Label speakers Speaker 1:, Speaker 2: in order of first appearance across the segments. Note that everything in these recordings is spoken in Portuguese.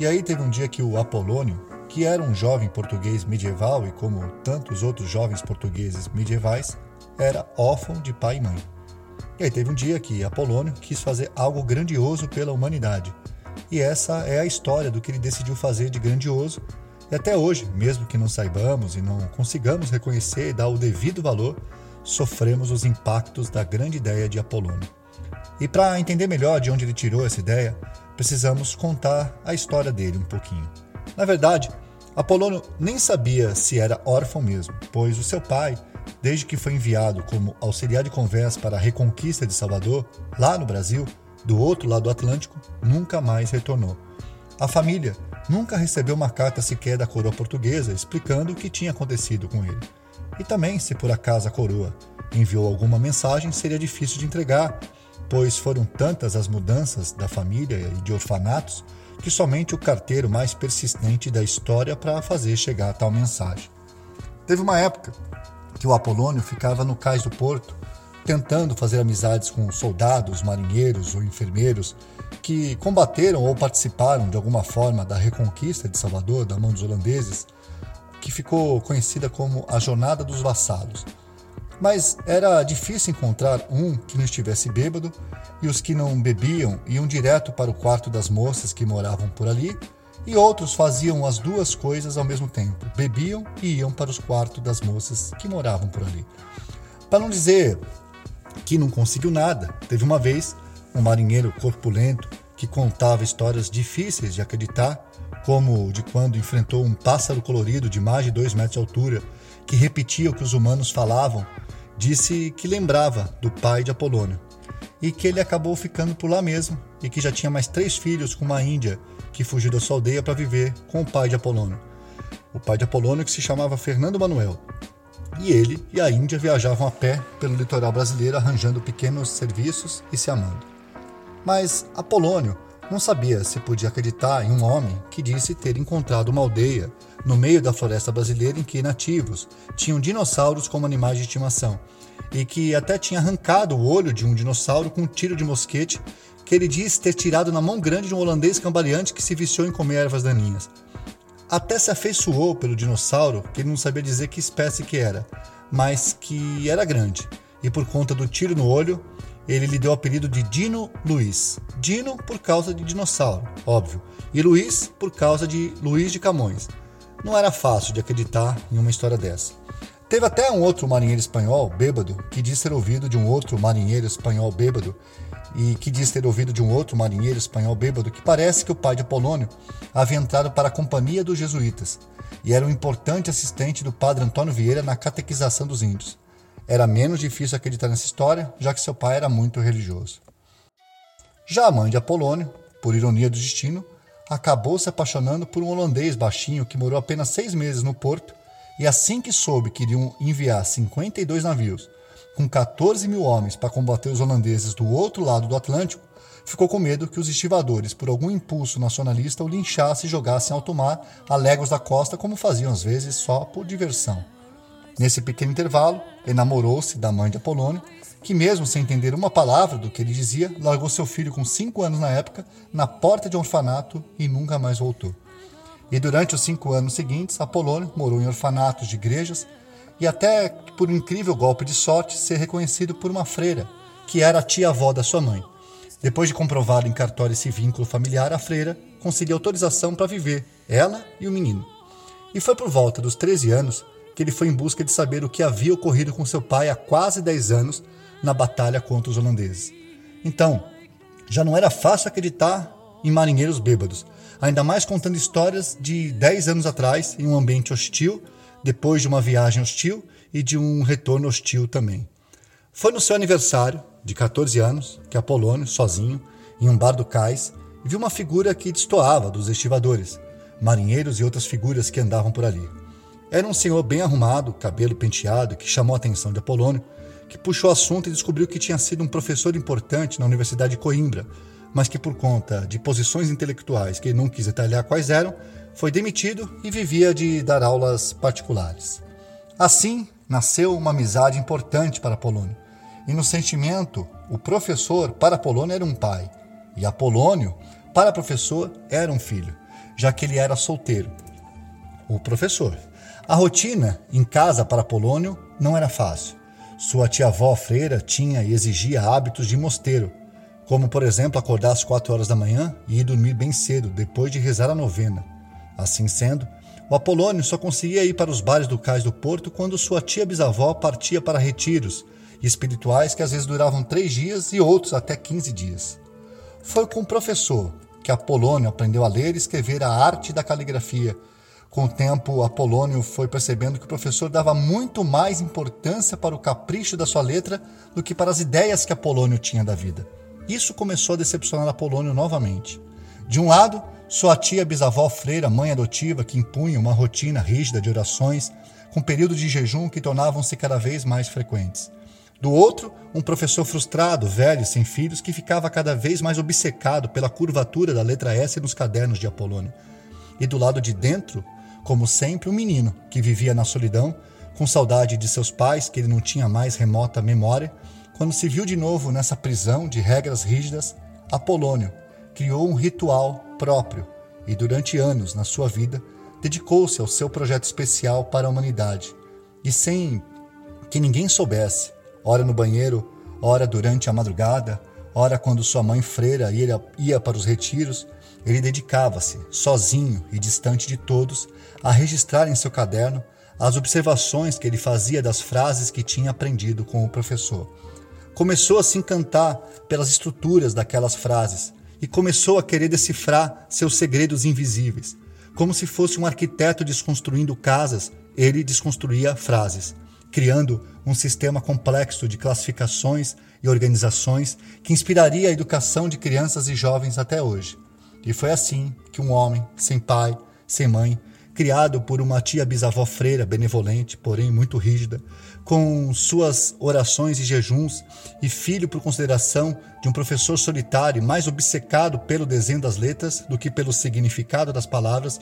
Speaker 1: E aí teve um dia que o Apolônio, que era um jovem português medieval e como tantos outros jovens portugueses medievais, era órfão de pai e mãe. E aí teve um dia que Apolônio quis fazer algo grandioso pela humanidade. E essa é a história do que ele decidiu fazer de grandioso. E até hoje, mesmo que não saibamos e não consigamos reconhecer e dar o devido valor, sofremos os impactos da grande ideia de Apolônio. E para entender melhor de onde ele tirou essa ideia, precisamos contar a história dele um pouquinho. Na verdade, Apolônio nem sabia se era órfão mesmo, pois o seu pai desde que foi enviado como auxiliar de conversa para a reconquista de Salvador, lá no Brasil, do outro lado do Atlântico, nunca mais retornou. A família nunca recebeu uma carta sequer da coroa portuguesa explicando o que tinha acontecido com ele. E também, se por acaso a coroa enviou alguma mensagem, seria difícil de entregar, pois foram tantas as mudanças da família e de orfanatos que somente o carteiro mais persistente da história para fazer chegar tal mensagem. Teve uma época que o Apolônio ficava no cais do porto, tentando fazer amizades com soldados, marinheiros ou enfermeiros que combateram ou participaram de alguma forma da reconquista de Salvador da mão dos holandeses, que ficou conhecida como a Jornada dos Vassalos. Mas era difícil encontrar um que não estivesse bêbado, e os que não bebiam iam direto para o quarto das moças que moravam por ali e outros faziam as duas coisas ao mesmo tempo: bebiam e iam para os quartos das moças que moravam por ali. Para não dizer que não conseguiu nada, teve uma vez um marinheiro corpulento que contava histórias difíceis de acreditar, como de quando enfrentou um pássaro colorido de mais de dois metros de altura que repetia o que os humanos falavam, disse que lembrava do pai de Apolônio e que ele acabou ficando por lá mesmo e que já tinha mais três filhos com uma índia que fugiu da sua aldeia para viver com o pai de Apolônio. O pai de Apolônio que se chamava Fernando Manuel. E ele e a Índia viajavam a pé pelo litoral brasileiro arranjando pequenos serviços e se amando. Mas Apolônio não sabia se podia acreditar em um homem que disse ter encontrado uma aldeia no meio da floresta brasileira em que nativos tinham dinossauros como animais de estimação e que até tinha arrancado o olho de um dinossauro com um tiro de mosquete que ele diz ter tirado na mão grande de um holandês cambaleante que se viciou em comer ervas daninhas. Até se afeiçoou pelo dinossauro, que ele não sabia dizer que espécie que era, mas que era grande. E por conta do tiro no olho, ele lhe deu o apelido de Dino Luiz. Dino por causa de dinossauro, óbvio, e Luiz por causa de Luiz de Camões. Não era fácil de acreditar em uma história dessa. Teve até um outro marinheiro espanhol, bêbado, que disse ter ouvido de um outro marinheiro espanhol bêbado e que diz ter ouvido de um outro marinheiro espanhol bêbado que parece que o pai de Apolônio havia entrado para a companhia dos jesuítas e era um importante assistente do padre Antônio Vieira na catequização dos índios. Era menos difícil acreditar nessa história, já que seu pai era muito religioso. Já a mãe de Apolônio, por ironia do destino, acabou se apaixonando por um holandês baixinho que morou apenas seis meses no porto e assim que soube que iriam enviar 52 navios com 14 mil homens para combater os holandeses do outro lado do Atlântico, ficou com medo que os estivadores, por algum impulso nacionalista, o linchassem e jogassem alto mar a léguas da costa, como faziam às vezes só por diversão. Nesse pequeno intervalo, enamorou-se da mãe de Apolônio, que, mesmo sem entender uma palavra do que ele dizia, largou seu filho com cinco anos na época na porta de um orfanato e nunca mais voltou. E durante os cinco anos seguintes, Apolônio morou em orfanatos de igrejas, e até, por um incrível golpe de sorte, ser reconhecido por uma freira, que era a tia-avó da sua mãe. Depois de comprovar em cartório esse vínculo familiar, a freira conseguiu autorização para viver, ela e o menino. E foi por volta dos 13 anos que ele foi em busca de saber o que havia ocorrido com seu pai há quase 10 anos na batalha contra os holandeses. Então, já não era fácil acreditar em marinheiros bêbados, ainda mais contando histórias de 10 anos atrás em um ambiente hostil depois de uma viagem hostil e de um retorno hostil também. Foi no seu aniversário, de 14 anos, que Apolônio, sozinho, em um bar do cais, viu uma figura que destoava dos estivadores, marinheiros e outras figuras que andavam por ali. Era um senhor bem arrumado, cabelo penteado, que chamou a atenção de Apolônio, que puxou o assunto e descobriu que tinha sido um professor importante na Universidade de Coimbra, mas que por conta de posições intelectuais que ele não quis detalhar quais eram, foi demitido e vivia de dar aulas particulares. Assim, nasceu uma amizade importante para Polônio, e no sentimento o professor para Apolônio era um pai, e Apolônio para professor era um filho, já que ele era solteiro. O professor. A rotina em casa para Apolônio não era fácil. Sua tia-avó freira tinha e exigia hábitos de mosteiro, como, por exemplo, acordar às quatro horas da manhã e ir dormir bem cedo, depois de rezar a novena. Assim sendo, o Apolônio só conseguia ir para os bares do cais do porto quando sua tia bisavó partia para retiros espirituais que às vezes duravam três dias e outros até 15 dias. Foi com o professor que Apolônio aprendeu a ler e escrever a arte da caligrafia. Com o tempo, Apolônio foi percebendo que o professor dava muito mais importância para o capricho da sua letra do que para as ideias que Apolônio tinha da vida. Isso começou a decepcionar Apolônio novamente. De um lado, sua tia bisavó freira, mãe adotiva, que impunha uma rotina rígida de orações, com períodos de jejum que tornavam-se cada vez mais frequentes. Do outro, um professor frustrado, velho, sem filhos, que ficava cada vez mais obcecado pela curvatura da letra S nos cadernos de Apolônio. E do lado de dentro, como sempre, um menino que vivia na solidão, com saudade de seus pais que ele não tinha mais remota memória, quando se viu de novo nessa prisão de regras rígidas, Apolônio criou um ritual próprio e durante anos na sua vida dedicou-se ao seu projeto especial para a humanidade. E sem que ninguém soubesse, ora no banheiro, ora durante a madrugada, ora quando sua mãe freira ia, para os retiros, ele dedicava-se, sozinho e distante de todos, a registrar em seu caderno as observações que ele fazia das frases que tinha aprendido com o professor. Começou a se encantar pelas estruturas daquelas frases e começou a querer decifrar seus segredos invisíveis. Como se fosse um arquiteto desconstruindo casas, ele desconstruía frases criando um sistema complexo de classificações e organizações que inspiraria a educação de crianças e jovens até hoje. E foi assim que um homem, sem pai, sem mãe, criado por uma tia bisavó freira benevolente, porém muito rígida, com suas orações e jejuns, e filho por consideração de um professor solitário mais obcecado pelo desenho das letras do que pelo significado das palavras,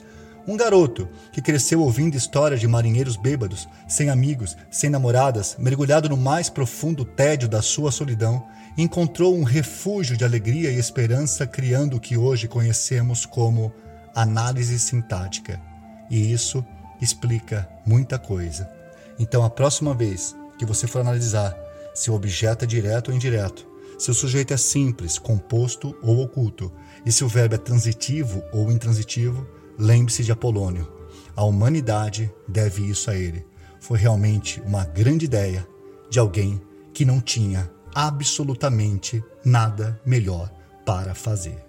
Speaker 1: um garoto que cresceu ouvindo histórias de marinheiros bêbados, sem amigos, sem namoradas, mergulhado no mais profundo tédio da sua solidão, encontrou um refúgio de alegria e esperança criando o que hoje conhecemos como análise sintática. E isso explica muita coisa. Então, a próxima vez que você for analisar se o objeto é direto ou indireto, se o sujeito é simples, composto ou oculto, e se o verbo é transitivo ou intransitivo, Lembre-se de Apolônio. A humanidade deve isso a ele. Foi realmente uma grande ideia de alguém que não tinha absolutamente nada melhor para fazer.